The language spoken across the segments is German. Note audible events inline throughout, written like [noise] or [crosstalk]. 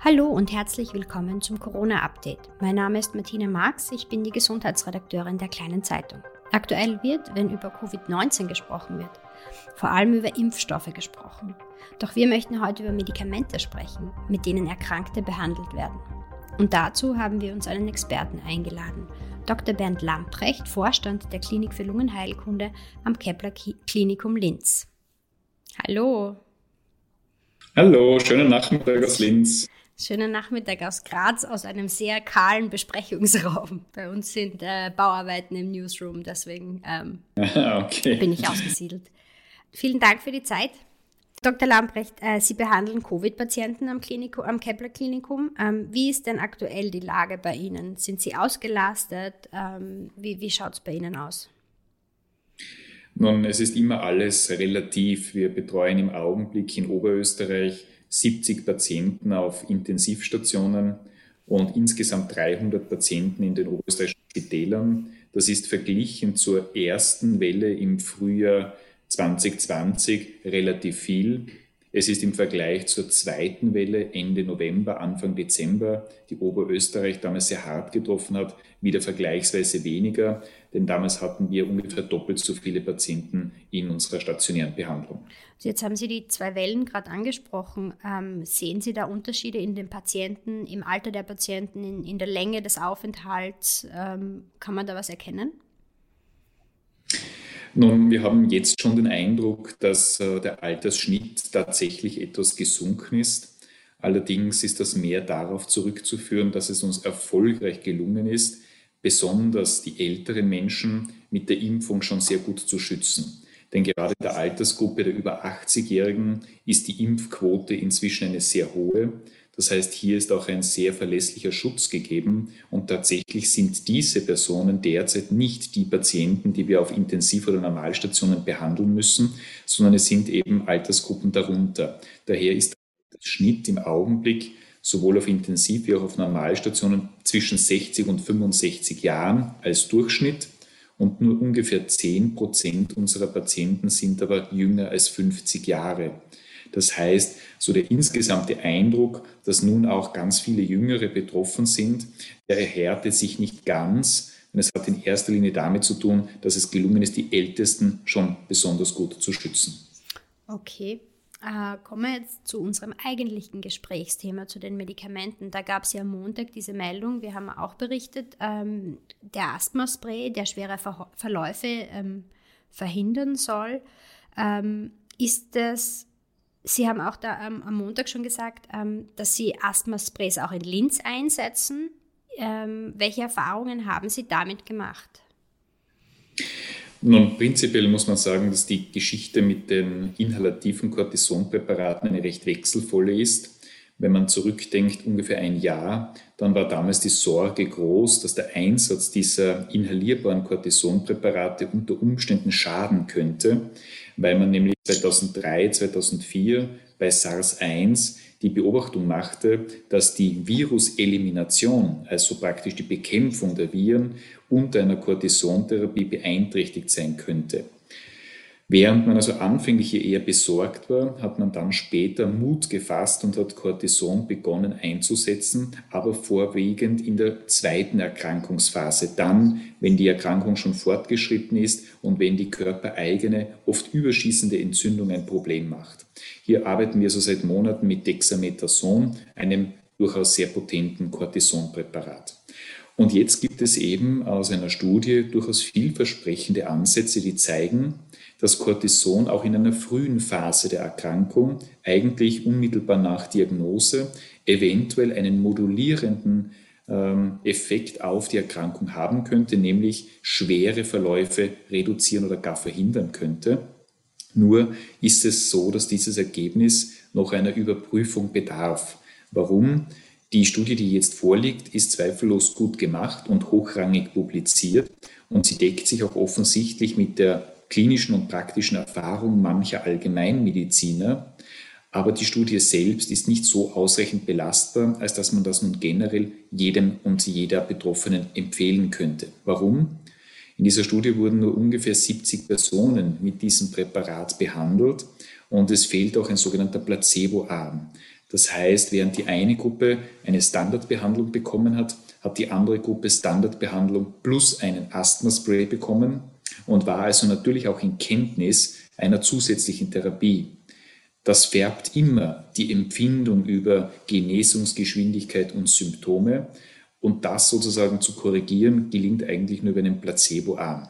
Hallo und herzlich willkommen zum Corona-Update. Mein Name ist Martina Marx, ich bin die Gesundheitsredakteurin der Kleinen Zeitung. Aktuell wird, wenn über Covid-19 gesprochen wird, vor allem über Impfstoffe gesprochen. Doch wir möchten heute über Medikamente sprechen, mit denen Erkrankte behandelt werden. Und dazu haben wir uns einen Experten eingeladen. Dr. Bernd Lamprecht, Vorstand der Klinik für Lungenheilkunde am Kepler Klinikum Linz. Hallo. Hallo, schönen Nachmittag aus Linz. Schönen Nachmittag aus Graz, aus einem sehr kahlen Besprechungsraum. Bei uns sind äh, Bauarbeiten im Newsroom, deswegen ähm, [laughs] okay. bin ich ausgesiedelt. Vielen Dank für die Zeit. Dr. Lamprecht, äh, Sie behandeln Covid-Patienten am, am Kepler Klinikum. Ähm, wie ist denn aktuell die Lage bei Ihnen? Sind Sie ausgelastet? Ähm, wie wie schaut es bei Ihnen aus? Nun, es ist immer alles relativ. Wir betreuen im Augenblick in Oberösterreich 70 Patienten auf Intensivstationen und insgesamt 300 Patienten in den oberösterreichischen Spitälern. Das ist verglichen zur ersten Welle im Frühjahr 2020 relativ viel. Es ist im Vergleich zur zweiten Welle Ende November, Anfang Dezember, die Oberösterreich damals sehr hart getroffen hat, wieder vergleichsweise weniger, denn damals hatten wir ungefähr doppelt so viele Patienten in unserer stationären Behandlung. Jetzt haben Sie die zwei Wellen gerade angesprochen. Ähm, sehen Sie da Unterschiede in den Patienten, im Alter der Patienten, in, in der Länge des Aufenthalts? Ähm, kann man da was erkennen? Nun, wir haben jetzt schon den Eindruck, dass äh, der Altersschnitt tatsächlich etwas gesunken ist. Allerdings ist das mehr darauf zurückzuführen, dass es uns erfolgreich gelungen ist, besonders die älteren Menschen mit der Impfung schon sehr gut zu schützen. Denn gerade in der Altersgruppe der über 80-Jährigen ist die Impfquote inzwischen eine sehr hohe. Das heißt, hier ist auch ein sehr verlässlicher Schutz gegeben und tatsächlich sind diese Personen derzeit nicht die Patienten, die wir auf Intensiv- oder Normalstationen behandeln müssen, sondern es sind eben Altersgruppen darunter. Daher ist der Schnitt im Augenblick sowohl auf Intensiv- wie auch auf Normalstationen zwischen 60 und 65 Jahren als Durchschnitt und nur ungefähr 10 Prozent unserer Patienten sind aber jünger als 50 Jahre. Das heißt, so der insgesamte Eindruck, dass nun auch ganz viele Jüngere betroffen sind, der erhärtet sich nicht ganz. Und es hat in erster Linie damit zu tun, dass es gelungen ist, die Ältesten schon besonders gut zu schützen. Okay. Äh, kommen wir jetzt zu unserem eigentlichen Gesprächsthema, zu den Medikamenten. Da gab es ja am Montag diese Meldung, wir haben auch berichtet, ähm, der Asthmaspray, der schwere Ver Verläufe ähm, verhindern soll. Ähm, ist das Sie haben auch da ähm, am Montag schon gesagt, ähm, dass Sie Asthma-Sprays auch in Linz einsetzen. Ähm, welche Erfahrungen haben Sie damit gemacht? Nun, prinzipiell muss man sagen, dass die Geschichte mit den inhalativen Cortisonpräparaten eine recht wechselvolle ist. Wenn man zurückdenkt, ungefähr ein Jahr, dann war damals die Sorge groß, dass der Einsatz dieser inhalierbaren Cortisonpräparate unter Umständen schaden könnte, weil man nämlich 2003, 2004 bei SARS-1 die Beobachtung machte, dass die Viruselimination, also praktisch die Bekämpfung der Viren, unter einer Cortisontherapie beeinträchtigt sein könnte. Während man also anfänglich hier eher besorgt war, hat man dann später Mut gefasst und hat Cortison begonnen einzusetzen, aber vorwiegend in der zweiten Erkrankungsphase, dann, wenn die Erkrankung schon fortgeschritten ist und wenn die körpereigene, oft überschießende Entzündung ein Problem macht. Hier arbeiten wir so seit Monaten mit Dexamethason, einem durchaus sehr potenten Cortisonpräparat. Und jetzt gibt es eben aus einer Studie durchaus vielversprechende Ansätze, die zeigen, dass Cortison auch in einer frühen Phase der Erkrankung, eigentlich unmittelbar nach Diagnose, eventuell einen modulierenden ähm, Effekt auf die Erkrankung haben könnte, nämlich schwere Verläufe reduzieren oder gar verhindern könnte. Nur ist es so, dass dieses Ergebnis noch einer Überprüfung bedarf. Warum? Die Studie, die jetzt vorliegt, ist zweifellos gut gemacht und hochrangig publiziert und sie deckt sich auch offensichtlich mit der klinischen und praktischen Erfahrung mancher Allgemeinmediziner. Aber die Studie selbst ist nicht so ausreichend belastbar, als dass man das nun generell jedem und jeder Betroffenen empfehlen könnte. Warum? In dieser Studie wurden nur ungefähr 70 Personen mit diesem Präparat behandelt und es fehlt auch ein sogenannter Placebo-Arm. Das heißt, während die eine Gruppe eine Standardbehandlung bekommen hat, hat die andere Gruppe Standardbehandlung plus einen Asthmaspray bekommen und war also natürlich auch in Kenntnis einer zusätzlichen Therapie. Das färbt immer die Empfindung über Genesungsgeschwindigkeit und Symptome und das sozusagen zu korrigieren, gelingt eigentlich nur über einen Placeboarm.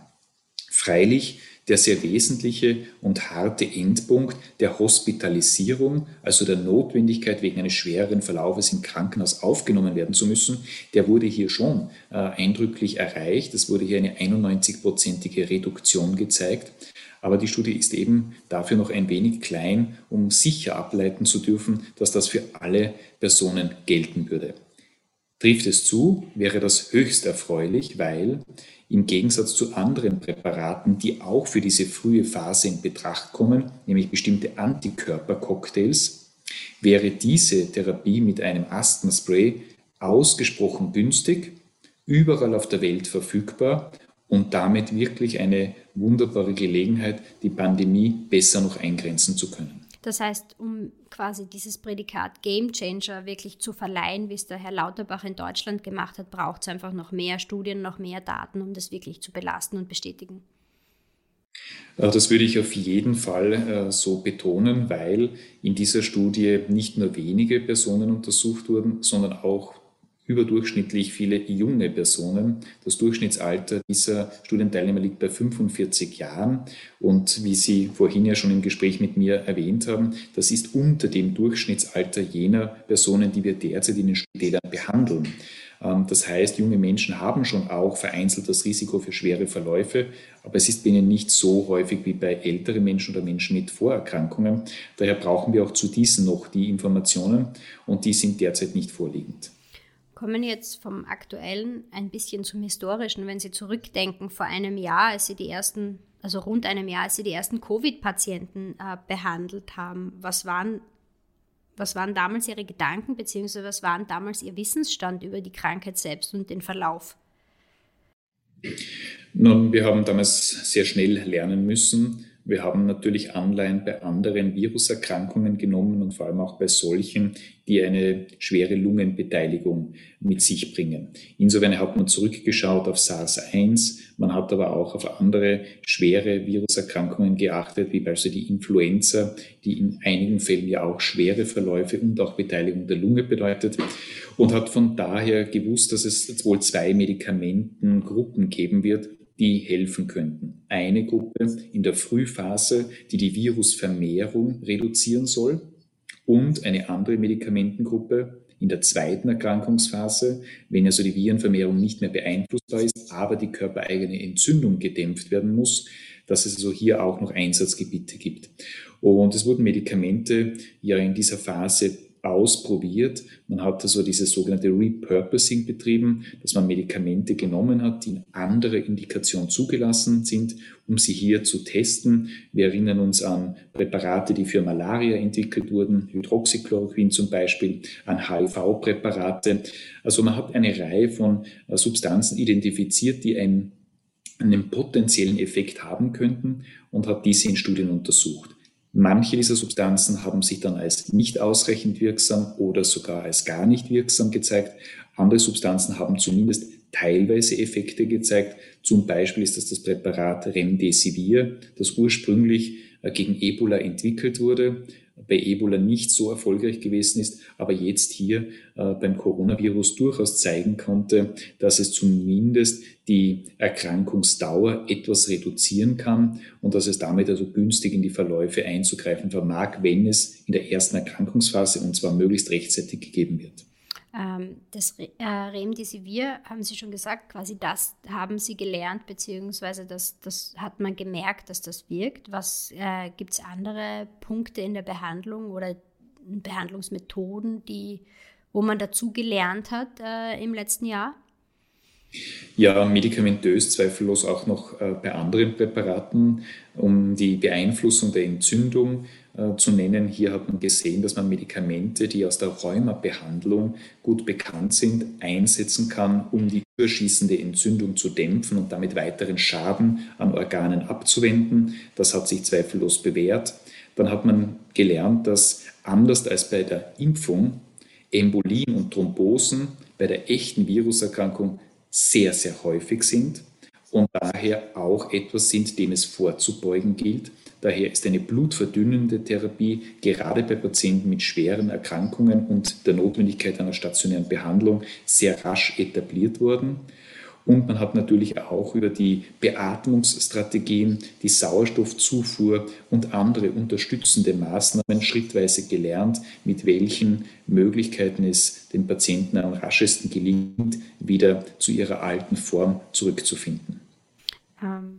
Freilich der sehr wesentliche und harte Endpunkt der Hospitalisierung, also der Notwendigkeit, wegen eines schwereren Verlaufes im Krankenhaus aufgenommen werden zu müssen, der wurde hier schon äh, eindrücklich erreicht. Es wurde hier eine 91-prozentige Reduktion gezeigt. Aber die Studie ist eben dafür noch ein wenig klein, um sicher ableiten zu dürfen, dass das für alle Personen gelten würde. Trifft es zu, wäre das höchst erfreulich, weil im Gegensatz zu anderen Präparaten, die auch für diese frühe Phase in Betracht kommen, nämlich bestimmte Antikörpercocktails, wäre diese Therapie mit einem Asthmaspray ausgesprochen günstig, überall auf der Welt verfügbar und damit wirklich eine wunderbare Gelegenheit, die Pandemie besser noch eingrenzen zu können. Das heißt, um quasi dieses Prädikat Game Changer wirklich zu verleihen, wie es der Herr Lauterbach in Deutschland gemacht hat, braucht es einfach noch mehr Studien, noch mehr Daten, um das wirklich zu belasten und bestätigen. Äh, das würde ich auf jeden Fall äh, so betonen, weil in dieser Studie nicht nur wenige Personen untersucht wurden, sondern auch überdurchschnittlich viele junge Personen. Das Durchschnittsalter dieser Studienteilnehmer liegt bei 45 Jahren. Und wie Sie vorhin ja schon im Gespräch mit mir erwähnt haben, das ist unter dem Durchschnittsalter jener Personen, die wir derzeit in den Spitälern behandeln. Ähm, das heißt, junge Menschen haben schon auch vereinzelt das Risiko für schwere Verläufe, aber es ist bei ihnen nicht so häufig wie bei älteren Menschen oder Menschen mit Vorerkrankungen. Daher brauchen wir auch zu diesen noch die Informationen und die sind derzeit nicht vorliegend kommen jetzt vom aktuellen ein bisschen zum historischen. Wenn Sie zurückdenken, vor einem Jahr, als Sie die ersten, also rund einem Jahr, als Sie die ersten Covid-Patienten äh, behandelt haben, was waren, was waren damals Ihre Gedanken, beziehungsweise was waren damals Ihr Wissensstand über die Krankheit selbst und den Verlauf? Nun, wir haben damals sehr schnell lernen müssen, wir haben natürlich Anleihen bei anderen Viruserkrankungen genommen und vor allem auch bei solchen, die eine schwere Lungenbeteiligung mit sich bringen. Insofern hat man zurückgeschaut auf SARS-1, man hat aber auch auf andere schwere Viruserkrankungen geachtet, wie beispielsweise die Influenza, die in einigen Fällen ja auch schwere Verläufe und auch Beteiligung der Lunge bedeutet und hat von daher gewusst, dass es wohl zwei Medikamentengruppen geben wird, die helfen könnten. Eine Gruppe in der Frühphase, die die Virusvermehrung reduzieren soll und eine andere Medikamentengruppe in der zweiten Erkrankungsphase, wenn also die Virenvermehrung nicht mehr beeinflussbar ist, aber die körpereigene Entzündung gedämpft werden muss, dass es also hier auch noch Einsatzgebiete gibt. Und es wurden Medikamente ja in dieser Phase ausprobiert. Man hat also dieses sogenannte Repurposing betrieben, dass man Medikamente genommen hat, die in andere Indikationen zugelassen sind, um sie hier zu testen. Wir erinnern uns an Präparate, die für Malaria entwickelt wurden, Hydroxychloroquin zum Beispiel, an HIV-Präparate. Also man hat eine Reihe von äh, Substanzen identifiziert, die einen, einen potenziellen Effekt haben könnten und hat diese in Studien untersucht. Manche dieser Substanzen haben sich dann als nicht ausreichend wirksam oder sogar als gar nicht wirksam gezeigt. Andere Substanzen haben zumindest teilweise Effekte gezeigt. Zum Beispiel ist das das Präparat Remdesivir, das ursprünglich äh, gegen Ebola entwickelt wurde bei Ebola nicht so erfolgreich gewesen ist, aber jetzt hier äh, beim Coronavirus durchaus zeigen konnte, dass es zumindest die Erkrankungsdauer etwas reduzieren kann und dass es damit also günstig in die Verläufe einzugreifen vermag, wenn es in der ersten Erkrankungsphase und zwar möglichst rechtzeitig gegeben wird. Ähm, das äh, Remdesivir, haben Sie schon gesagt, quasi das haben Sie gelernt, beziehungsweise das, das hat man gemerkt, dass das wirkt. Was äh, gibt es andere Punkte in der Behandlung oder Behandlungsmethoden, die, wo man dazu gelernt hat äh, im letzten Jahr? Ja, medikamentös zweifellos auch noch äh, bei anderen Präparaten, um die Beeinflussung der Entzündung zu nennen. Hier hat man gesehen, dass man Medikamente, die aus der Rheumabehandlung gut bekannt sind, einsetzen kann, um die überschießende Entzündung zu dämpfen und damit weiteren Schaden an Organen abzuwenden. Das hat sich zweifellos bewährt. dann hat man gelernt, dass anders als bei der Impfung Embolien und Thrombosen bei der echten Viruserkrankung sehr, sehr häufig sind und daher auch etwas sind, dem es vorzubeugen gilt. Daher ist eine blutverdünnende Therapie gerade bei Patienten mit schweren Erkrankungen und der Notwendigkeit einer stationären Behandlung sehr rasch etabliert worden. Und man hat natürlich auch über die Beatmungsstrategien, die Sauerstoffzufuhr und andere unterstützende Maßnahmen schrittweise gelernt, mit welchen Möglichkeiten es den Patienten am raschesten gelingt, wieder zu ihrer alten Form zurückzufinden. Ähm,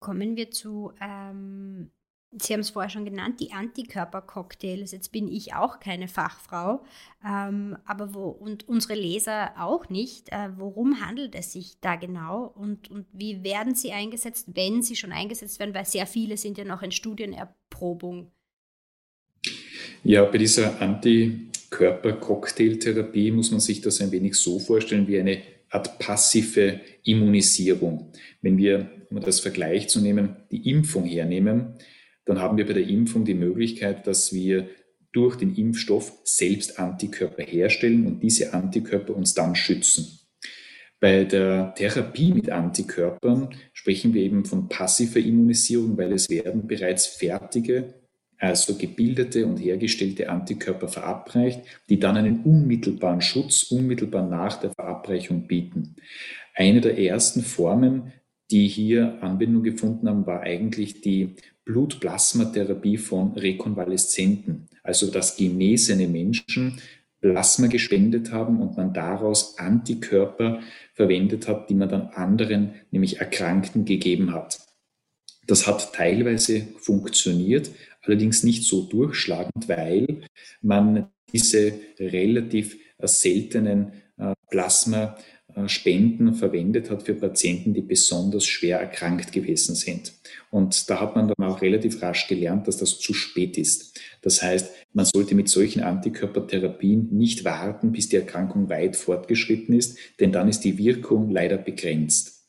kommen wir zu ähm Sie haben es vorher schon genannt, die Antikörpercocktails. Jetzt bin ich auch keine Fachfrau, ähm, aber wo, und unsere Leser auch nicht. Äh, worum handelt es sich da genau und, und wie werden sie eingesetzt, wenn sie schon eingesetzt werden? Weil sehr viele sind ja noch in Studienerprobung. Ja, bei dieser Antikörpercocktailtherapie muss man sich das ein wenig so vorstellen wie eine Art passive Immunisierung. Wenn wir, um das Vergleich zu nehmen, die Impfung hernehmen, dann haben wir bei der Impfung die Möglichkeit, dass wir durch den Impfstoff selbst Antikörper herstellen und diese Antikörper uns dann schützen. Bei der Therapie mit Antikörpern sprechen wir eben von passiver Immunisierung, weil es werden bereits fertige, also gebildete und hergestellte Antikörper verabreicht, die dann einen unmittelbaren Schutz unmittelbar nach der Verabreichung bieten. Eine der ersten Formen, die hier Anwendung gefunden haben, war eigentlich die Blutplasmatherapie von Rekonvaleszenten, also dass genesene Menschen Plasma gespendet haben und man daraus Antikörper verwendet hat, die man dann anderen, nämlich Erkrankten, gegeben hat. Das hat teilweise funktioniert, allerdings nicht so durchschlagend, weil man diese relativ seltenen äh, Plasma Spenden verwendet hat für Patienten, die besonders schwer erkrankt gewesen sind. Und da hat man dann auch relativ rasch gelernt, dass das zu spät ist. Das heißt, man sollte mit solchen Antikörpertherapien nicht warten, bis die Erkrankung weit fortgeschritten ist, denn dann ist die Wirkung leider begrenzt.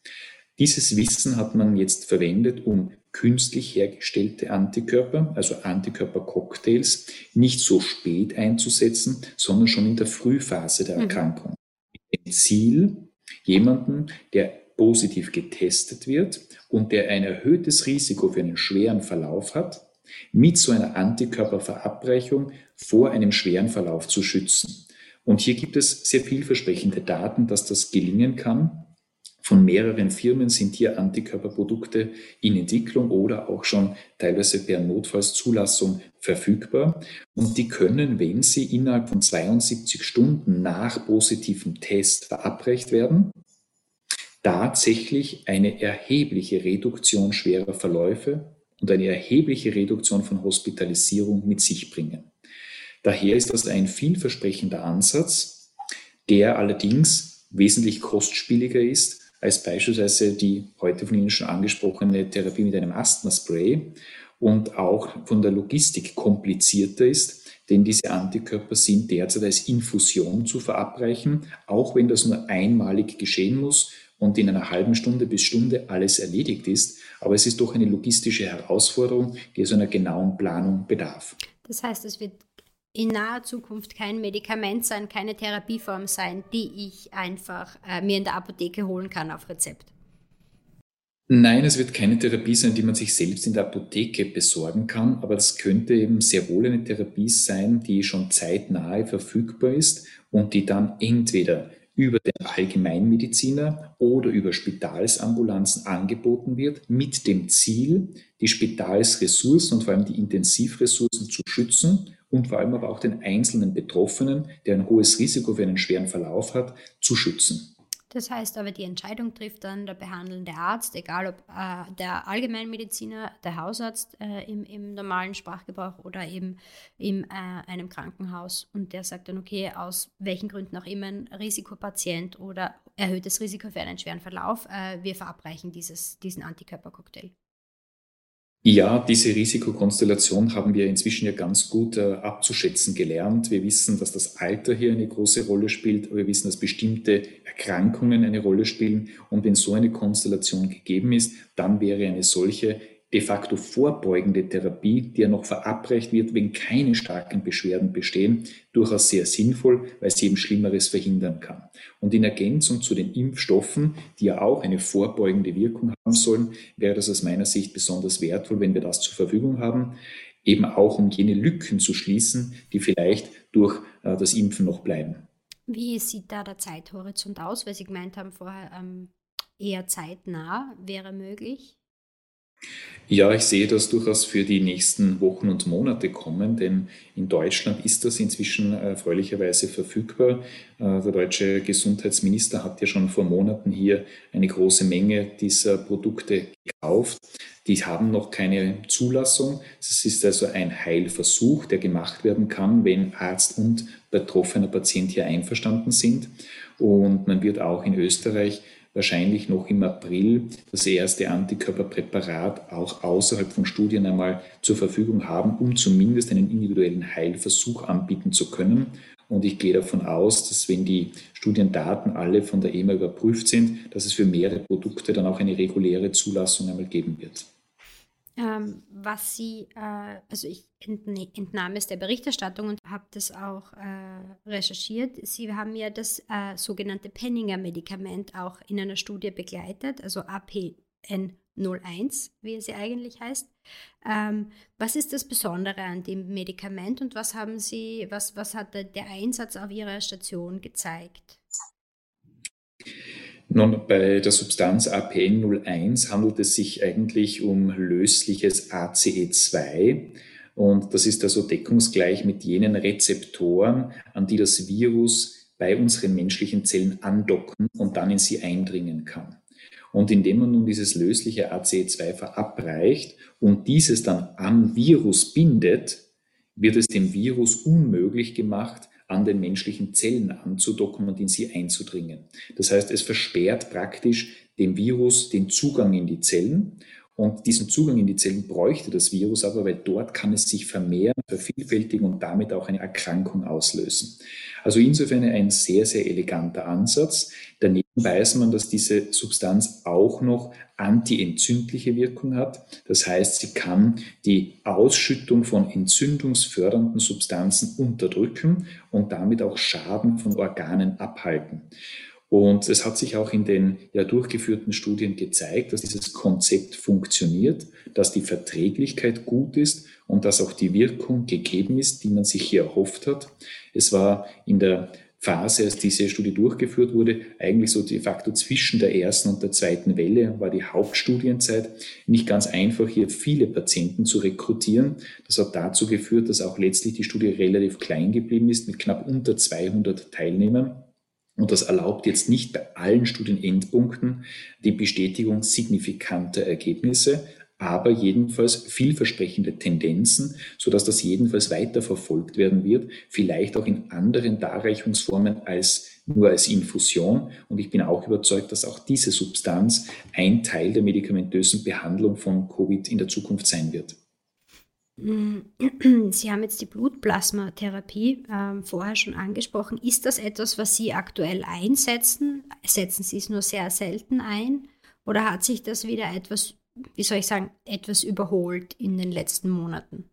Dieses Wissen hat man jetzt verwendet, um künstlich hergestellte Antikörper, also Antikörpercocktails, nicht so spät einzusetzen, sondern schon in der Frühphase der mhm. Erkrankung Ziel, jemanden, der positiv getestet wird und der ein erhöhtes Risiko für einen schweren Verlauf hat, mit so einer Antikörperverabreichung vor einem schweren Verlauf zu schützen. Und hier gibt es sehr vielversprechende Daten, dass das gelingen kann. Von mehreren Firmen sind hier Antikörperprodukte in Entwicklung oder auch schon teilweise per Notfallszulassung verfügbar. Und die können, wenn sie innerhalb von 72 Stunden nach positivem Test verabreicht werden, tatsächlich eine erhebliche Reduktion schwerer Verläufe und eine erhebliche Reduktion von Hospitalisierung mit sich bringen. Daher ist das ein vielversprechender Ansatz, der allerdings wesentlich kostspieliger ist als beispielsweise die heute von Ihnen schon angesprochene Therapie mit einem Asthma-Spray und auch von der Logistik komplizierter ist, denn diese Antikörper sind derzeit als Infusion zu verabreichen, auch wenn das nur einmalig geschehen muss und in einer halben Stunde bis Stunde alles erledigt ist. Aber es ist doch eine logistische Herausforderung, die es einer genauen Planung bedarf. Das heißt, es wird in naher Zukunft kein Medikament sein, keine Therapieform sein, die ich einfach äh, mir in der Apotheke holen kann auf Rezept. Nein, es wird keine Therapie sein, die man sich selbst in der Apotheke besorgen kann, aber es könnte eben sehr wohl eine Therapie sein, die schon zeitnahe verfügbar ist und die dann entweder über den Allgemeinmediziner oder über Spitalsambulanzen angeboten wird, mit dem Ziel, die Spitalsressourcen und vor allem die Intensivressourcen zu schützen und vor allem aber auch den einzelnen Betroffenen, der ein hohes Risiko für einen schweren Verlauf hat, zu schützen. Das heißt aber, die Entscheidung trifft dann der behandelnde Arzt, egal ob äh, der Allgemeinmediziner, der Hausarzt äh, im, im, normalen Sprachgebrauch oder eben in äh, einem Krankenhaus. Und der sagt dann, okay, aus welchen Gründen auch immer ein Risikopatient oder erhöhtes Risiko für einen schweren Verlauf, äh, wir verabreichen dieses, diesen Antikörpercocktail. Ja, diese Risikokonstellation haben wir inzwischen ja ganz gut äh, abzuschätzen gelernt. Wir wissen, dass das Alter hier eine große Rolle spielt, wir wissen, dass bestimmte Erkrankungen eine Rolle spielen. Und wenn so eine Konstellation gegeben ist, dann wäre eine solche de facto vorbeugende Therapie, die ja noch verabreicht wird, wenn keine starken Beschwerden bestehen, durchaus sehr sinnvoll, weil sie eben Schlimmeres verhindern kann. Und in Ergänzung zu den Impfstoffen, die ja auch eine vorbeugende Wirkung haben sollen, wäre das aus meiner Sicht besonders wertvoll, wenn wir das zur Verfügung haben, eben auch um jene Lücken zu schließen, die vielleicht durch äh, das Impfen noch bleiben. Wie sieht da der Zeithorizont aus? Weil Sie gemeint haben vorher, ähm, eher zeitnah wäre möglich. Ja, ich sehe das durchaus für die nächsten Wochen und Monate kommen, denn in Deutschland ist das inzwischen erfreulicherweise verfügbar. Äh, der deutsche Gesundheitsminister hat ja schon vor Monaten hier eine große Menge dieser Produkte gekauft. Die haben noch keine Zulassung. Es ist also ein Heilversuch, der gemacht werden kann, wenn Arzt und betroffener Patient hier einverstanden sind. Und man wird auch in Österreich wahrscheinlich noch im April das erste Antikörperpräparat auch außerhalb von Studien einmal zur Verfügung haben, um zumindest einen individuellen Heilversuch anbieten zu können. Und ich gehe davon aus, dass wenn die Studiendaten alle von der EMA überprüft sind, dass es für mehrere Produkte dann auch eine reguläre Zulassung einmal geben wird. Ähm, was Sie, äh, also ich entnahm es der Berichterstattung und habe das auch äh, recherchiert. Sie haben ja das äh, sogenannte Penninger-Medikament auch in einer Studie begleitet, also APN01, wie es ja eigentlich heißt. Ähm, was ist das Besondere an dem Medikament und was haben Sie, was, was hat der Einsatz auf Ihrer Station gezeigt? Nun, bei der Substanz APN01 handelt es sich eigentlich um lösliches ACE2. Und das ist also deckungsgleich mit jenen Rezeptoren, an die das Virus bei unseren menschlichen Zellen andocken und dann in sie eindringen kann. Und indem man nun dieses lösliche ACE2 verabreicht und dieses dann am Virus bindet, wird es dem Virus unmöglich gemacht, an den menschlichen Zellen anzudocken und in sie einzudringen. Das heißt, es versperrt praktisch dem Virus den Zugang in die Zellen. Und diesen Zugang in die Zellen bräuchte das Virus aber, weil dort kann es sich vermehren, vervielfältigen und damit auch eine Erkrankung auslösen. Also insofern ein sehr, sehr eleganter Ansatz. Daneben weiß man, dass diese Substanz auch noch antientzündliche Wirkung hat. Das heißt, sie kann die Ausschüttung von entzündungsfördernden Substanzen unterdrücken und damit auch Schaden von Organen abhalten. Und es hat sich auch in den ja durchgeführten Studien gezeigt, dass dieses Konzept funktioniert, dass die Verträglichkeit gut ist und dass auch die Wirkung gegeben ist, die man sich hier erhofft hat. Es war in der Phase, als diese Studie durchgeführt wurde, eigentlich so de facto zwischen der ersten und der zweiten Welle, war die Hauptstudienzeit nicht ganz einfach, hier viele Patienten zu rekrutieren. Das hat dazu geführt, dass auch letztlich die Studie relativ klein geblieben ist, mit knapp unter 200 Teilnehmern. Und das erlaubt jetzt nicht bei allen Studienendpunkten die Bestätigung signifikanter Ergebnisse, aber jedenfalls vielversprechende Tendenzen, sodass das jedenfalls weiter verfolgt werden wird, vielleicht auch in anderen Darreichungsformen als nur als Infusion. Und ich bin auch überzeugt, dass auch diese Substanz ein Teil der medikamentösen Behandlung von Covid in der Zukunft sein wird. [clears throat] Sie haben jetzt die Blutplasmatherapie äh, vorher schon angesprochen. Ist das etwas, was Sie aktuell einsetzen? Setzen Sie es nur sehr selten ein? Oder hat sich das wieder etwas wie soll ich sagen, etwas überholt in den letzten Monaten?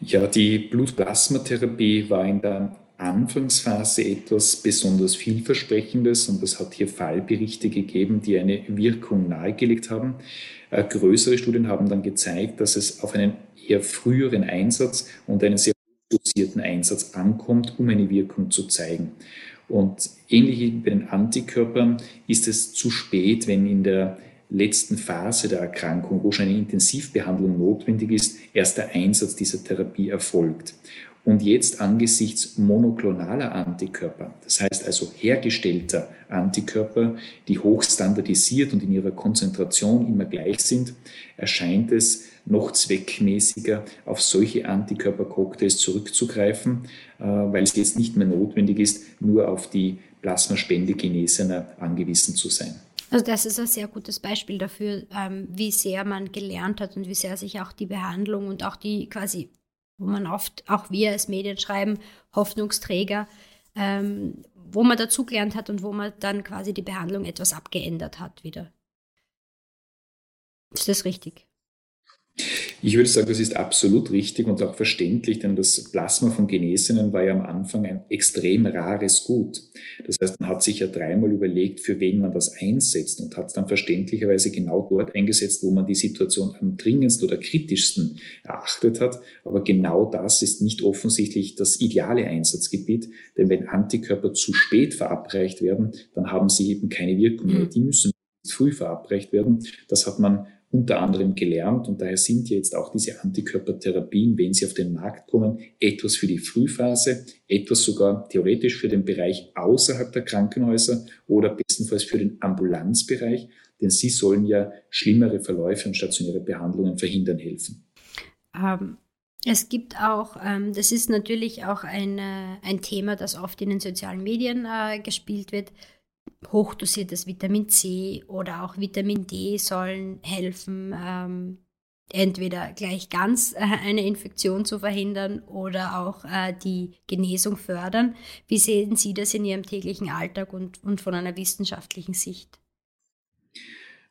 Ja, die Blutplasmatherapie war in der Anfangsphase etwas besonders vielversprechendes und es hat hier Fallberichte gegeben, die eine Wirkung nahegelegt haben. Äh, größere Studien haben dann gezeigt, dass es auf einen eher früheren Einsatz und einen sehr dosierten Einsatz ankommt, um eine Wirkung zu zeigen. Und ähnlich wie bei den Antikörpern ist es zu spät, wenn in der letzten Phase der Erkrankung, wo schon eine Intensivbehandlung notwendig ist, erst der Einsatz dieser Therapie erfolgt. Und jetzt angesichts monoklonaler Antikörper, das heißt also hergestellter Antikörper, die hochstandardisiert und in ihrer Konzentration immer gleich sind, erscheint es noch zweckmäßiger, auf solche Antikörpercocktails zurückzugreifen, äh, weil es jetzt nicht mehr notwendig ist, nur auf die Plasmaspende Genesener angewiesen zu sein. Also das ist ein sehr gutes Beispiel dafür, ähm, wie sehr man gelernt hat und wie sehr sich auch die Behandlung und auch die quasi, wo man oft, auch wir als Medien schreiben, Hoffnungsträger, ähm, wo man dazugelernt hat und wo man dann quasi die Behandlung etwas abgeändert hat wieder. Ist das richtig? Ich würde sagen, das ist absolut richtig und auch verständlich, denn das Plasma von Genesenen war ja am Anfang ein extrem rares Gut. Das heißt, man hat sich ja dreimal überlegt, für wen man das einsetzt und hat es dann verständlicherweise genau dort eingesetzt, wo man die Situation am dringendsten oder kritischsten erachtet hat. Aber genau das ist nicht offensichtlich das ideale Einsatzgebiet, denn wenn Antikörper zu spät verabreicht werden, dann haben sie eben keine Wirkung mehr. Mhm. Die müssen früh verabreicht werden. Das hat man unter anderem gelernt und daher sind jetzt auch diese Antikörpertherapien, wenn sie auf den Markt kommen, etwas für die Frühphase, etwas sogar theoretisch für den Bereich außerhalb der Krankenhäuser oder bestenfalls für den Ambulanzbereich, denn sie sollen ja schlimmere Verläufe und stationäre Behandlungen verhindern helfen. Ähm, es gibt auch, ähm, das ist natürlich auch ein, ein Thema, das oft in den sozialen Medien äh, gespielt wird, hochdosiertes Vitamin C oder auch Vitamin D sollen helfen, ähm, entweder gleich ganz äh, eine Infektion zu verhindern oder auch äh, die Genesung fördern. Wie sehen Sie das in Ihrem täglichen Alltag und, und von einer wissenschaftlichen Sicht?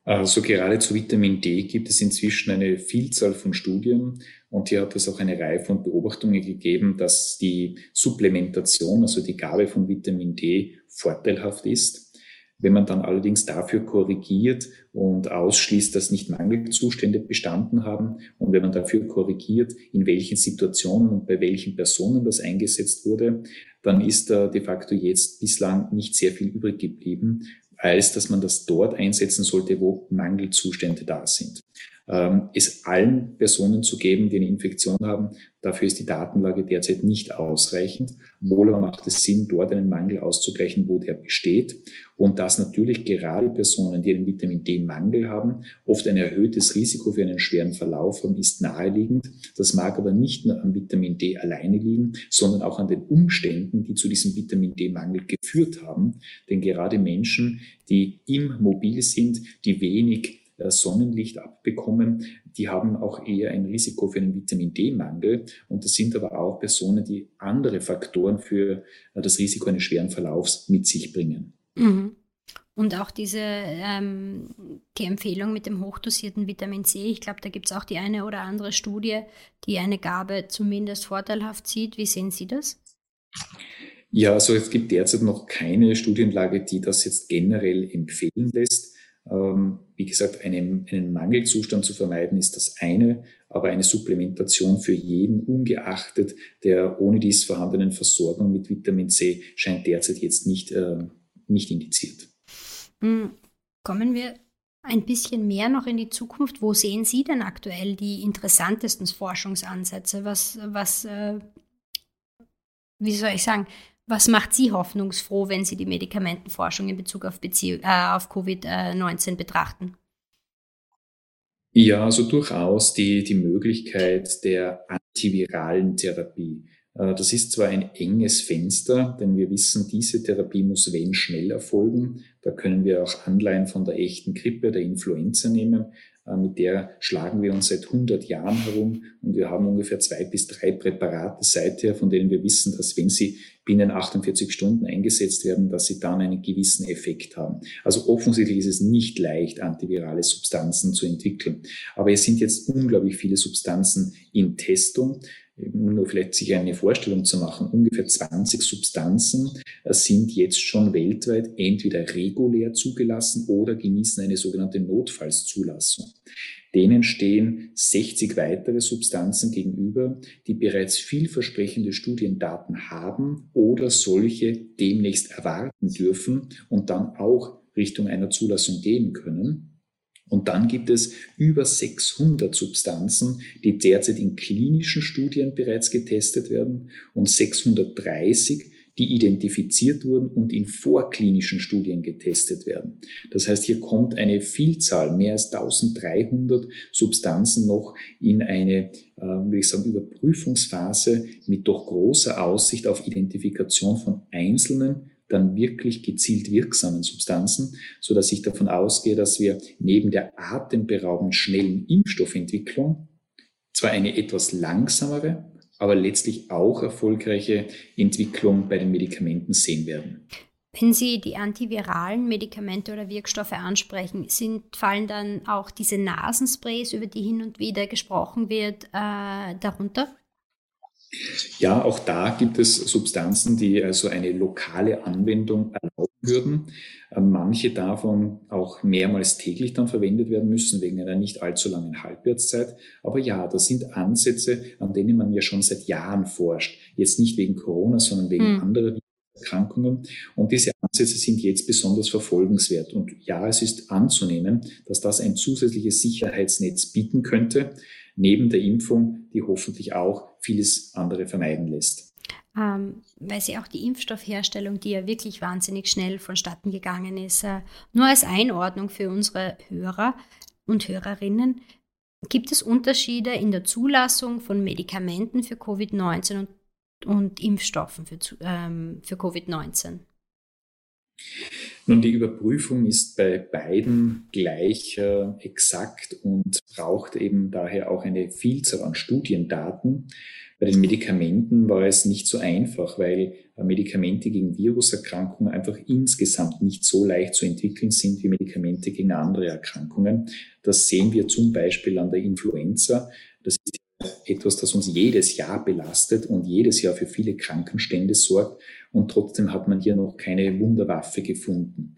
Also gerade zu Vitamin D gibt es inzwischen eine Vielzahl von Studien und hier hat es auch eine Reihe von Beobachtungen gegeben, dass die Supplementation, also die Gabe von Vitamin D, vorteilhaft ist. Wenn man dann allerdings dafür korrigiert und ausschließt, dass nicht Mangelzustände bestanden haben und wenn man dafür korrigiert, in welchen Situationen und bei welchen Personen das eingesetzt wurde, dann ist da de facto jetzt bislang nicht sehr viel übrig geblieben, als dass man das dort einsetzen sollte, wo Mangelzustände da sind ähm, es allen Personen zu geben, die eine Infektion haben. Dafür ist die Datenlage derzeit nicht ausreichend. Wohl aber macht es Sinn, dort einen Mangel auszugleichen, wo der besteht. Und dass natürlich gerade Personen, die einen Vitamin D-Mangel haben, oft ein erhöhtes Risiko für einen schweren Verlauf haben, ist naheliegend. Das mag aber nicht nur am Vitamin D alleine liegen, sondern auch an den Umständen, die zu diesem Vitamin D-Mangel geführt haben. Denn gerade Menschen, die immobil sind, die wenig Sonnenlicht abbekommen, die haben auch eher ein Risiko für einen Vitamin D-Mangel. Und das sind aber auch Personen, die andere Faktoren für äh, das Risiko eines schweren Verlaufs mit sich bringen. Mhm. Und auch diese ähm, die Empfehlung mit dem hochdosierten Vitamin C, ich glaube, da gibt es auch die eine oder andere Studie, die eine Gabe zumindest vorteilhaft sieht. Wie sehen Sie das? Ja, also es gibt derzeit noch keine Studienlage, die das jetzt generell empfehlen lässt. Ähm, wie gesagt, einen, einen Mangelzustand zu vermeiden ist das eine, aber eine Supplementation für jeden, ungeachtet der ohne dies vorhandenen Versorgung mit Vitamin C, scheint derzeit jetzt nicht, äh, nicht indiziert. Hm, kommen wir ein bisschen mehr noch in die Zukunft. Wo sehen Sie denn aktuell die interessantesten Forschungsansätze? Was, was äh, wie soll ich sagen, was macht Sie hoffnungsfroh, wenn Sie die Medikamentenforschung in Bezug auf, Beziehung, äh, auf Covid-19 betrachten? Ja, also durchaus die, die Möglichkeit der antiviralen Therapie. Äh, das ist zwar ein enges Fenster, denn wir wissen, diese Therapie muss wenn schnell erfolgen. Da können wir auch Anleihen von der echten Grippe, der Influenza nehmen. Äh, mit der schlagen wir uns seit 100 Jahren herum und wir haben ungefähr zwei bis drei Präparate seither, von denen wir wissen, dass wenn sie binnen 48 Stunden eingesetzt werden, dass sie dann einen gewissen Effekt haben. Also offensichtlich ist es nicht leicht, antivirale Substanzen zu entwickeln. Aber es sind jetzt unglaublich viele Substanzen in Testung nur vielleicht sich eine Vorstellung zu machen, ungefähr 20 Substanzen äh, sind jetzt schon weltweit entweder regulär zugelassen oder genießen eine sogenannte Notfallszulassung. Denen stehen 60 weitere Substanzen gegenüber, die bereits vielversprechende Studiendaten haben oder solche demnächst erwarten dürfen und dann auch Richtung einer Zulassung gehen können. Und dann gibt es über 600 Substanzen, die derzeit in klinischen Studien bereits getestet werden und 630, die identifiziert wurden und in vorklinischen Studien getestet werden. Das heißt, hier kommt eine Vielzahl, mehr als 1300 Substanzen noch in eine, äh, würde ich sagen, Überprüfungsphase mit doch großer Aussicht auf Identifikation von einzelnen dann wirklich gezielt wirksamen Substanzen, so dass ich davon ausgehe, dass wir neben der atemberaubend schnellen Impfstoffentwicklung zwar eine etwas langsamere, aber letztlich auch erfolgreiche Entwicklung bei den Medikamenten sehen werden. Wenn Sie die antiviralen Medikamente oder Wirkstoffe ansprechen, sind, fallen dann auch diese Nasensprays, über die hin und wieder gesprochen wird, äh, darunter? Ja, auch da gibt es Substanzen, die also eine lokale Anwendung erlauben würden. Äh, manche davon auch mehrmals täglich dann verwendet werden müssen wegen einer nicht allzu langen Halbwertszeit. Aber ja, das sind Ansätze, an denen man ja schon seit Jahren forscht. Jetzt nicht wegen Corona, sondern wegen hm. anderer Erkrankungen. Und diese Ansätze sind jetzt besonders verfolgenswert. Und ja, es ist anzunehmen, dass das ein zusätzliches Sicherheitsnetz bieten könnte, neben der Impfung, die hoffentlich auch vieles andere vermeiden lässt. Ähm, weil sie auch die Impfstoffherstellung, die ja wirklich wahnsinnig schnell vonstatten gegangen ist, äh, nur als Einordnung für unsere Hörer und Hörerinnen, gibt es Unterschiede in der Zulassung von Medikamenten für Covid-19 und und Impfstoffen für, ähm, für Covid-19? Nun, die Überprüfung ist bei beiden gleich äh, exakt und braucht eben daher auch eine Vielzahl an Studiendaten. Bei den Medikamenten war es nicht so einfach, weil äh, Medikamente gegen Viruserkrankungen einfach insgesamt nicht so leicht zu entwickeln sind wie Medikamente gegen andere Erkrankungen. Das sehen wir zum Beispiel an der Influenza. Das ist etwas, das uns jedes Jahr belastet und jedes Jahr für viele Krankenstände sorgt. Und trotzdem hat man hier noch keine Wunderwaffe gefunden.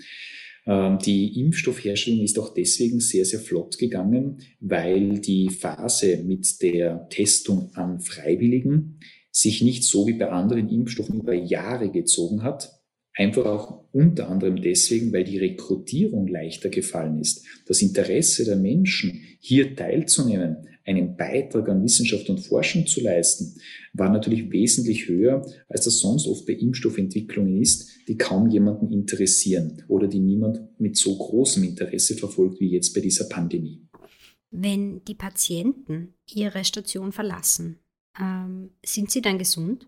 Ähm, die Impfstoffherstellung ist auch deswegen sehr, sehr flott gegangen, weil die Phase mit der Testung an Freiwilligen sich nicht so wie bei anderen Impfstoffen über Jahre gezogen hat. Einfach auch unter anderem deswegen, weil die Rekrutierung leichter gefallen ist. Das Interesse der Menschen, hier teilzunehmen, einen Beitrag an Wissenschaft und Forschung zu leisten, war natürlich wesentlich höher, als das sonst oft bei Impfstoffentwicklungen ist, die kaum jemanden interessieren oder die niemand mit so großem Interesse verfolgt wie jetzt bei dieser Pandemie. Wenn die Patienten ihre Station verlassen, ähm, sind sie dann gesund?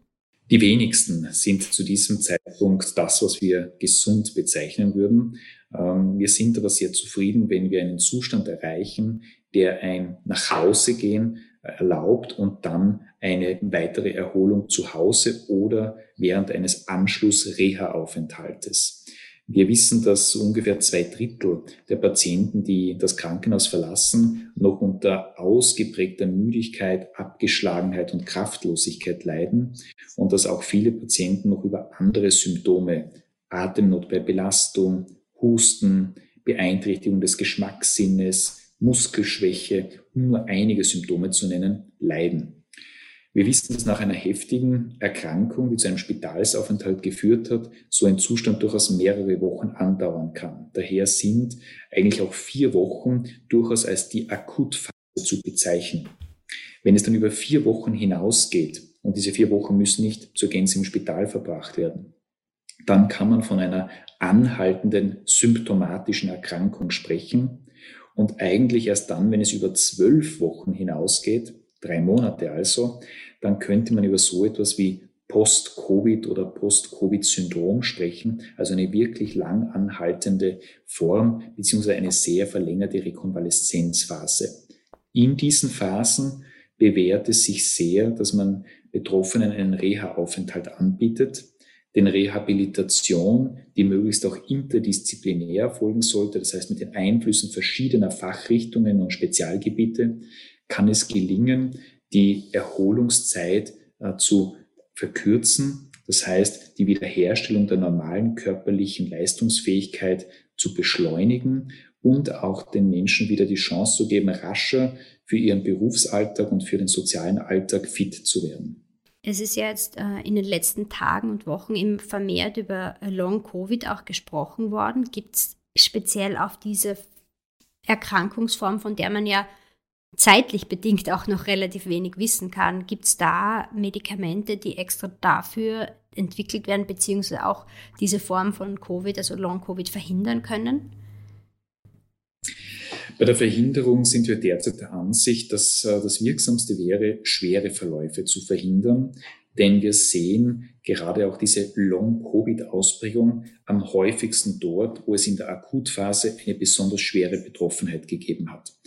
Die wenigsten sind zu diesem Zeitpunkt das, was wir gesund bezeichnen würden. Ähm, wir sind aber sehr zufrieden, wenn wir einen Zustand erreichen, der ein Nachhausegehen erlaubt und dann eine weitere Erholung zu Hause oder während eines Anschluss-Reha-Aufenthaltes. Wir wissen, dass ungefähr zwei Drittel der Patienten, die das Krankenhaus verlassen, noch unter ausgeprägter Müdigkeit, Abgeschlagenheit und Kraftlosigkeit leiden und dass auch viele Patienten noch über andere Symptome, Atemnot bei Belastung, Husten, Beeinträchtigung des Geschmackssinnes, Muskelschwäche, um nur einige Symptome zu nennen, leiden. Wir wissen, dass nach einer heftigen Erkrankung, die zu einem Spitalsaufenthalt geführt hat, so ein Zustand durchaus mehrere Wochen andauern kann. Daher sind eigentlich auch vier Wochen durchaus als die Akutphase zu bezeichnen. Wenn es dann über vier Wochen hinausgeht, und diese vier Wochen müssen nicht zur Gänze im Spital verbracht werden, dann kann man von einer anhaltenden symptomatischen Erkrankung sprechen, und eigentlich erst dann, wenn es über zwölf Wochen hinausgeht, drei Monate also, dann könnte man über so etwas wie Post-Covid oder Post-Covid-Syndrom sprechen, also eine wirklich lang anhaltende Form beziehungsweise eine sehr verlängerte Rekonvaleszenzphase. In diesen Phasen bewährt es sich sehr, dass man Betroffenen einen Reha-Aufenthalt anbietet, denn Rehabilitation, die möglichst auch interdisziplinär erfolgen sollte, das heißt mit den Einflüssen verschiedener Fachrichtungen und Spezialgebiete, kann es gelingen, die Erholungszeit äh, zu verkürzen. Das heißt, die Wiederherstellung der normalen körperlichen Leistungsfähigkeit zu beschleunigen und auch den Menschen wieder die Chance zu geben, rascher für ihren Berufsalltag und für den sozialen Alltag fit zu werden. Es ist ja jetzt äh, in den letzten Tagen und Wochen eben vermehrt über Long-Covid auch gesprochen worden. Gibt es speziell auf diese Erkrankungsform, von der man ja zeitlich bedingt auch noch relativ wenig wissen kann, gibt es da Medikamente, die extra dafür entwickelt werden, beziehungsweise auch diese Form von Covid, also Long-Covid, verhindern können? Bei der Verhinderung sind wir derzeit der Ansicht, dass äh, das Wirksamste wäre, schwere Verläufe zu verhindern. Denn wir sehen gerade auch diese Long-Covid-Ausprägung am häufigsten dort, wo es in der Akutphase eine besonders schwere Betroffenheit gegeben hat.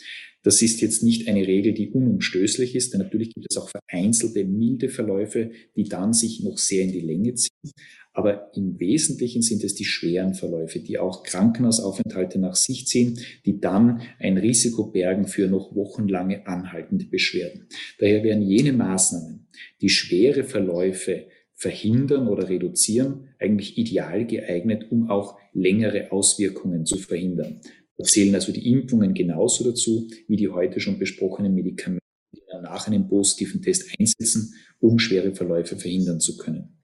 Das ist jetzt nicht eine Regel, die unumstößlich ist, denn natürlich gibt es auch vereinzelte milde Verläufe, die dann sich noch sehr in die Länge ziehen. Aber im Wesentlichen sind es die schweren Verläufe, die auch Krankenhausaufenthalte nach sich ziehen, die dann ein Risiko bergen für noch wochenlange anhaltende Beschwerden. Daher wären jene Maßnahmen, die schwere Verläufe verhindern oder reduzieren, eigentlich ideal geeignet, um auch längere Auswirkungen zu verhindern. Da zählen also die Impfungen genauso dazu wie die heute schon besprochenen Medikamente, die nach einem positiven Test einsetzen, um schwere Verläufe verhindern zu können.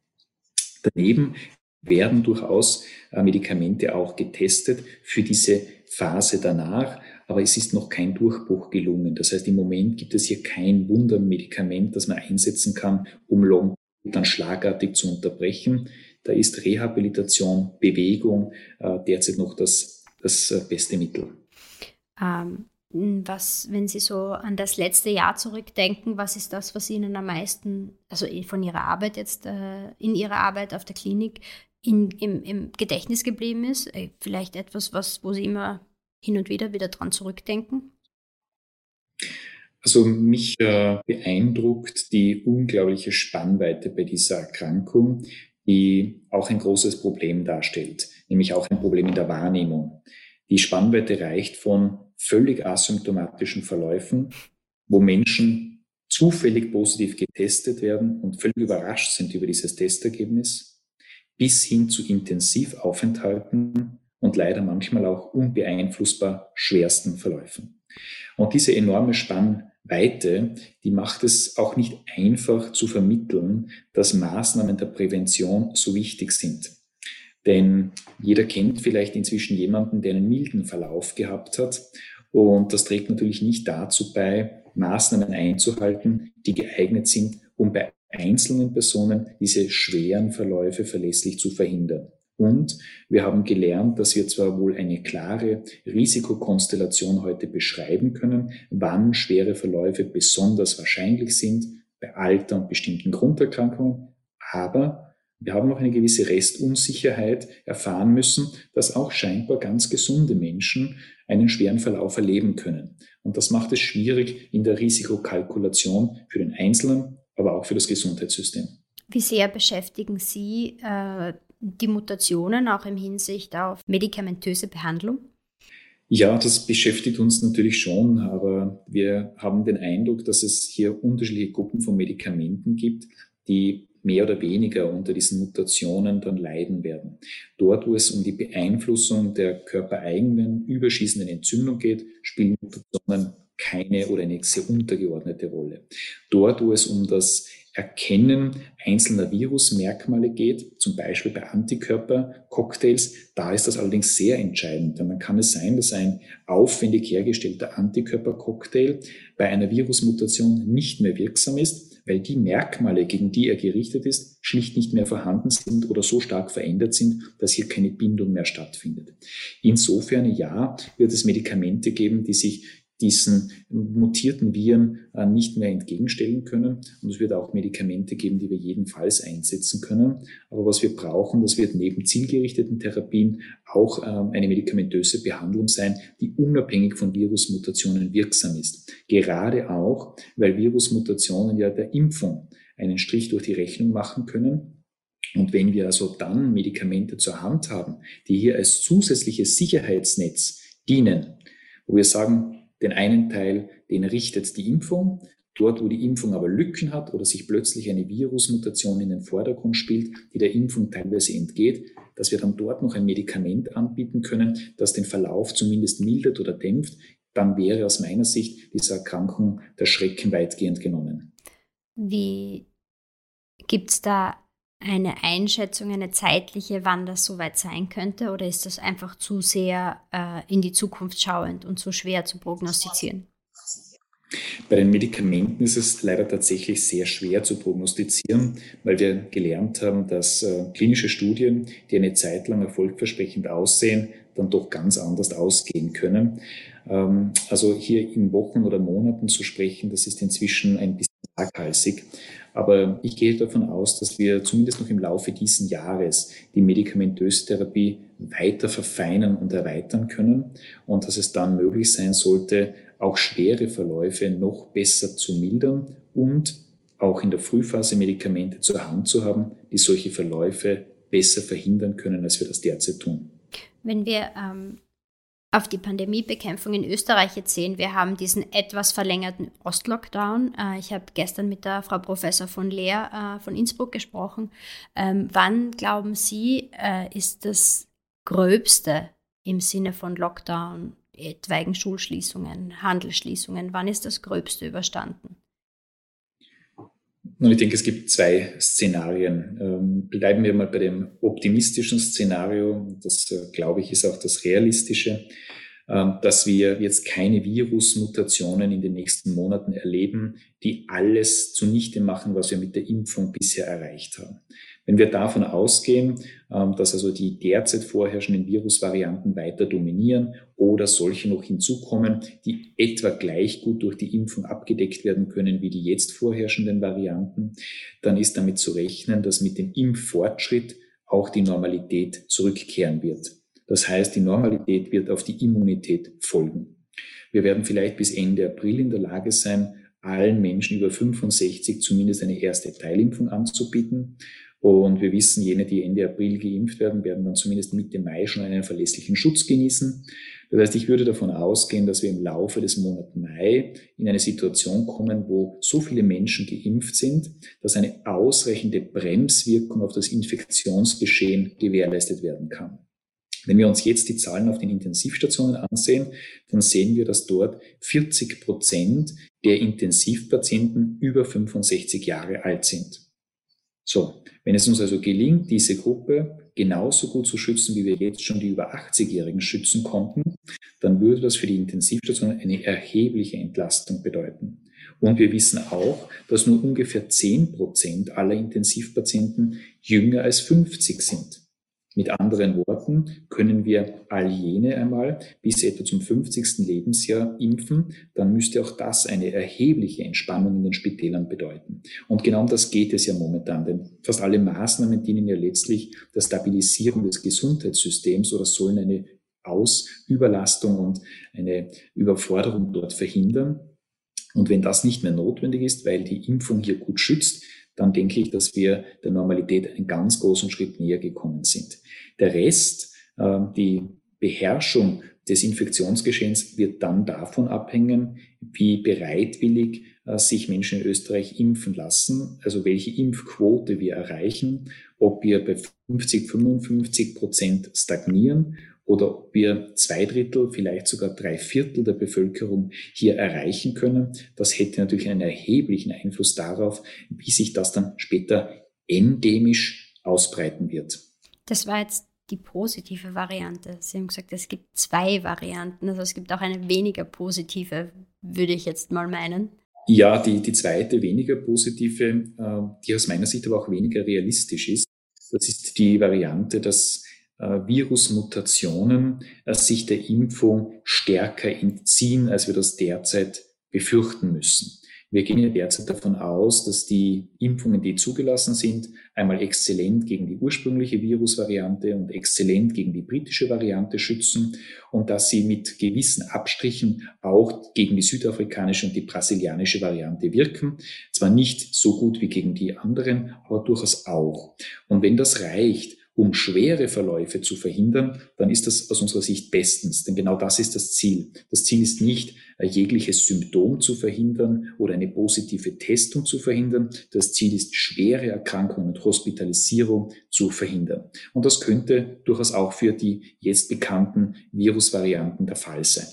Daneben werden durchaus äh, Medikamente auch getestet für diese Phase danach, aber es ist noch kein Durchbruch gelungen. Das heißt, im Moment gibt es hier kein Wundermedikament, das man einsetzen kann, um Long dann schlagartig zu unterbrechen. Da ist Rehabilitation, Bewegung äh, derzeit noch das, das äh, beste Mittel. Ähm, was, wenn Sie so an das letzte Jahr zurückdenken, was ist das, was Ihnen am meisten, also von Ihrer Arbeit jetzt, äh, in Ihrer Arbeit auf der Klinik, in, im, im Gedächtnis geblieben ist? Äh, vielleicht etwas, was, wo Sie immer hin und wieder wieder dran zurückdenken? Also mich äh, beeindruckt die unglaubliche Spannweite bei dieser Erkrankung, die auch ein großes Problem darstellt, nämlich auch ein Problem in der Wahrnehmung. Die Spannweite reicht von völlig asymptomatischen Verläufen, wo Menschen zufällig positiv getestet werden und völlig überrascht sind über dieses Testergebnis, bis hin zu Intensivaufenthalten und leider manchmal auch unbeeinflussbar schwersten Verläufen. Und diese enorme Spannweite, die macht es auch nicht einfach zu vermitteln, dass Maßnahmen der Prävention so wichtig sind. Denn jeder kennt vielleicht inzwischen jemanden, der einen milden Verlauf gehabt hat. Und das trägt natürlich nicht dazu bei, Maßnahmen einzuhalten, die geeignet sind, um bei einzelnen Personen diese schweren Verläufe verlässlich zu verhindern. Und wir haben gelernt, dass wir zwar wohl eine klare Risikokonstellation heute beschreiben können, wann schwere Verläufe besonders wahrscheinlich sind, bei Alter und bestimmten Grunderkrankungen, aber wir haben noch eine gewisse Restunsicherheit erfahren müssen, dass auch scheinbar ganz gesunde Menschen einen schweren Verlauf erleben können. Und das macht es schwierig in der Risikokalkulation für den Einzelnen, aber auch für das Gesundheitssystem. Wie sehr beschäftigen Sie äh, die Mutationen auch im Hinsicht auf medikamentöse Behandlung? Ja, das beschäftigt uns natürlich schon, aber wir haben den Eindruck, dass es hier unterschiedliche Gruppen von Medikamenten gibt, die mehr oder weniger unter diesen Mutationen dann leiden werden. Dort, wo es um die Beeinflussung der körpereigenen überschießenden Entzündung geht, spielen Mutationen keine oder eine sehr untergeordnete Rolle. Dort, wo es um das Erkennen einzelner Virusmerkmale geht, zum Beispiel bei Antikörpercocktails, da ist das allerdings sehr entscheidend. Denn dann kann es sein, dass ein aufwendig hergestellter Antikörpercocktail bei einer Virusmutation nicht mehr wirksam ist, weil die Merkmale, gegen die er gerichtet ist, schlicht nicht mehr vorhanden sind oder so stark verändert sind, dass hier keine Bindung mehr stattfindet. Insofern ja, wird es Medikamente geben, die sich diesen mutierten Viren äh, nicht mehr entgegenstellen können. Und es wird auch Medikamente geben, die wir jedenfalls einsetzen können. Aber was wir brauchen, das wird neben zielgerichteten Therapien auch ähm, eine medikamentöse Behandlung sein, die unabhängig von Virusmutationen wirksam ist. Gerade auch, weil Virusmutationen ja der Impfung einen Strich durch die Rechnung machen können. Und wenn wir also dann Medikamente zur Hand haben, die hier als zusätzliches Sicherheitsnetz dienen, wo wir sagen, den einen Teil, den richtet die Impfung. Dort, wo die Impfung aber Lücken hat oder sich plötzlich eine Virusmutation in den Vordergrund spielt, die der Impfung teilweise entgeht, dass wir dann dort noch ein Medikament anbieten können, das den Verlauf zumindest mildert oder dämpft, dann wäre aus meiner Sicht dieser Erkrankung der Schrecken weitgehend genommen. Wie gibt es da eine Einschätzung, eine zeitliche, wann das soweit sein könnte? Oder ist das einfach zu sehr äh, in die Zukunft schauend und zu schwer zu prognostizieren? Bei den Medikamenten ist es leider tatsächlich sehr schwer zu prognostizieren, weil wir gelernt haben, dass äh, klinische Studien, die eine Zeit lang erfolgversprechend aussehen, dann doch ganz anders ausgehen können. Ähm, also hier in Wochen oder Monaten zu sprechen, das ist inzwischen ein bisschen waghalsig. Aber ich gehe davon aus, dass wir zumindest noch im Laufe dieses Jahres die medikamentöse Therapie weiter verfeinern und erweitern können und dass es dann möglich sein sollte, auch schwere Verläufe noch besser zu mildern und auch in der Frühphase Medikamente zur Hand zu haben, die solche Verläufe besser verhindern können, als wir das derzeit tun. Wenn wir ähm, auf die Pandemiebekämpfung in Österreich jetzt sehen, wir haben diesen etwas verlängerten Ostlockdown. Äh, ich habe gestern mit der Frau Professor von Lehr äh, von Innsbruck gesprochen. Ähm, wann glauben Sie, äh, ist das Gröbste im Sinne von Lockdown, etwaigen Schulschließungen, Handelsschließungen, wann ist das Gröbste überstanden? Nun, ich denke, es gibt zwei Szenarien. Ähm, bleiben wir mal bei dem optimistischen Szenario. Das, äh, glaube ich, ist auch das realistische, ähm, dass wir jetzt keine Virusmutationen in den nächsten Monaten erleben, die alles zunichte machen, was wir mit der Impfung bisher erreicht haben. Wenn wir davon ausgehen, dass also die derzeit vorherrschenden Virusvarianten weiter dominieren oder solche noch hinzukommen, die etwa gleich gut durch die Impfung abgedeckt werden können wie die jetzt vorherrschenden Varianten, dann ist damit zu rechnen, dass mit dem Impffortschritt auch die Normalität zurückkehren wird. Das heißt, die Normalität wird auf die Immunität folgen. Wir werden vielleicht bis Ende April in der Lage sein, allen Menschen über 65 zumindest eine erste Teilimpfung anzubieten. Und wir wissen, jene, die Ende April geimpft werden, werden dann zumindest Mitte Mai schon einen verlässlichen Schutz genießen. Das heißt, ich würde davon ausgehen, dass wir im Laufe des Monats Mai in eine Situation kommen, wo so viele Menschen geimpft sind, dass eine ausreichende Bremswirkung auf das Infektionsgeschehen gewährleistet werden kann. Wenn wir uns jetzt die Zahlen auf den Intensivstationen ansehen, dann sehen wir, dass dort 40 Prozent der Intensivpatienten über 65 Jahre alt sind. So, wenn es uns also gelingt, diese Gruppe genauso gut zu schützen, wie wir jetzt schon die über 80-Jährigen schützen konnten, dann würde das für die Intensivstationen eine erhebliche Entlastung bedeuten. Und wir wissen auch, dass nur ungefähr 10 Prozent aller Intensivpatienten jünger als 50 sind. Mit anderen Worten können wir all jene einmal bis etwa zum 50. Lebensjahr impfen, dann müsste auch das eine erhebliche Entspannung in den Spitälern bedeuten. Und genau um das geht es ja momentan, denn fast alle Maßnahmen dienen ja letztlich der Stabilisierung des Gesundheitssystems oder sollen eine Ausüberlastung und eine Überforderung dort verhindern. Und wenn das nicht mehr notwendig ist, weil die Impfung hier gut schützt, dann denke ich, dass wir der Normalität einen ganz großen Schritt näher gekommen sind. Der Rest, ähm, die Beherrschung des Infektionsgeschehens wird dann davon abhängen, wie bereitwillig äh, sich Menschen in Österreich impfen lassen, also welche Impfquote wir erreichen, ob wir bei 50, 55 Prozent stagnieren oder ob wir zwei Drittel, vielleicht sogar drei Viertel der Bevölkerung hier erreichen können. Das hätte natürlich einen erheblichen Einfluss darauf, wie sich das dann später endemisch ausbreiten wird. Das war jetzt die positive Variante. Sie haben gesagt, es gibt zwei Varianten. Also es gibt auch eine weniger positive, würde ich jetzt mal meinen. Ja, die, die zweite, weniger positive, äh, die aus meiner Sicht aber auch weniger realistisch ist. Das ist die Variante, dass Virusmutationen äh, sich der Impfung stärker entziehen, als wir das derzeit befürchten müssen. Wir gehen ja derzeit davon aus, dass die Impfungen, die zugelassen sind, einmal exzellent gegen die ursprüngliche Virusvariante und exzellent gegen die britische Variante schützen und dass sie mit gewissen Abstrichen auch gegen die südafrikanische und die brasilianische Variante wirken. Zwar nicht so gut wie gegen die anderen, aber durchaus auch. Und wenn das reicht, um schwere Verläufe zu verhindern, dann ist das aus unserer Sicht bestens. Denn genau das ist das Ziel. Das Ziel ist nicht, jegliches Symptom zu verhindern oder eine positive Testung zu verhindern. Das Ziel ist, schwere Erkrankungen und Hospitalisierung zu verhindern. Und das könnte durchaus auch für die jetzt bekannten Virusvarianten der Fall sein.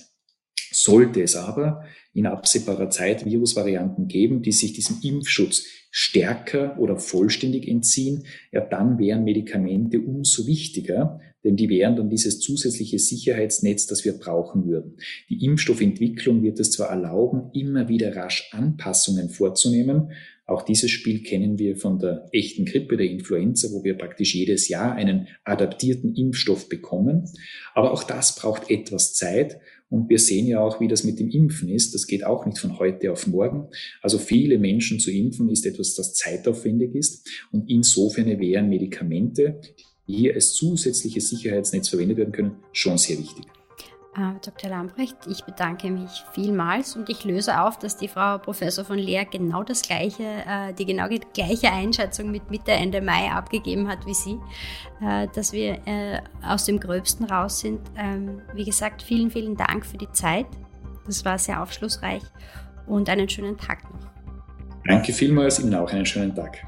Sollte es aber in absehbarer Zeit Virusvarianten geben, die sich diesem Impfschutz stärker oder vollständig entziehen, ja, dann wären Medikamente umso wichtiger, denn die wären dann dieses zusätzliche Sicherheitsnetz, das wir brauchen würden. Die Impfstoffentwicklung wird es zwar erlauben, immer wieder rasch Anpassungen vorzunehmen. Auch dieses Spiel kennen wir von der echten Grippe, der Influenza, wo wir praktisch jedes Jahr einen adaptierten Impfstoff bekommen. Aber auch das braucht etwas Zeit und wir sehen ja auch, wie das mit dem Impfen ist. Das geht auch nicht von heute auf morgen. Also viele Menschen zu impfen ist etwas, das zeitaufwendig ist. Und insofern wären Medikamente, die hier als zusätzliches Sicherheitsnetz verwendet werden können, schon sehr wichtig. Äh, Dr. Lambrecht, ich bedanke mich vielmals und ich löse auf, dass die Frau Professor von Leer genau das gleiche, äh, die genau gleiche Einschätzung mit Mitte, Ende Mai abgegeben hat wie Sie, äh, dass wir aus dem Gröbsten raus sind. Ähm, wie gesagt, vielen, vielen Dank für die Zeit. Das war sehr aufschlussreich und einen schönen Tag noch. Danke vielmals, Ihnen auch einen schönen Tag.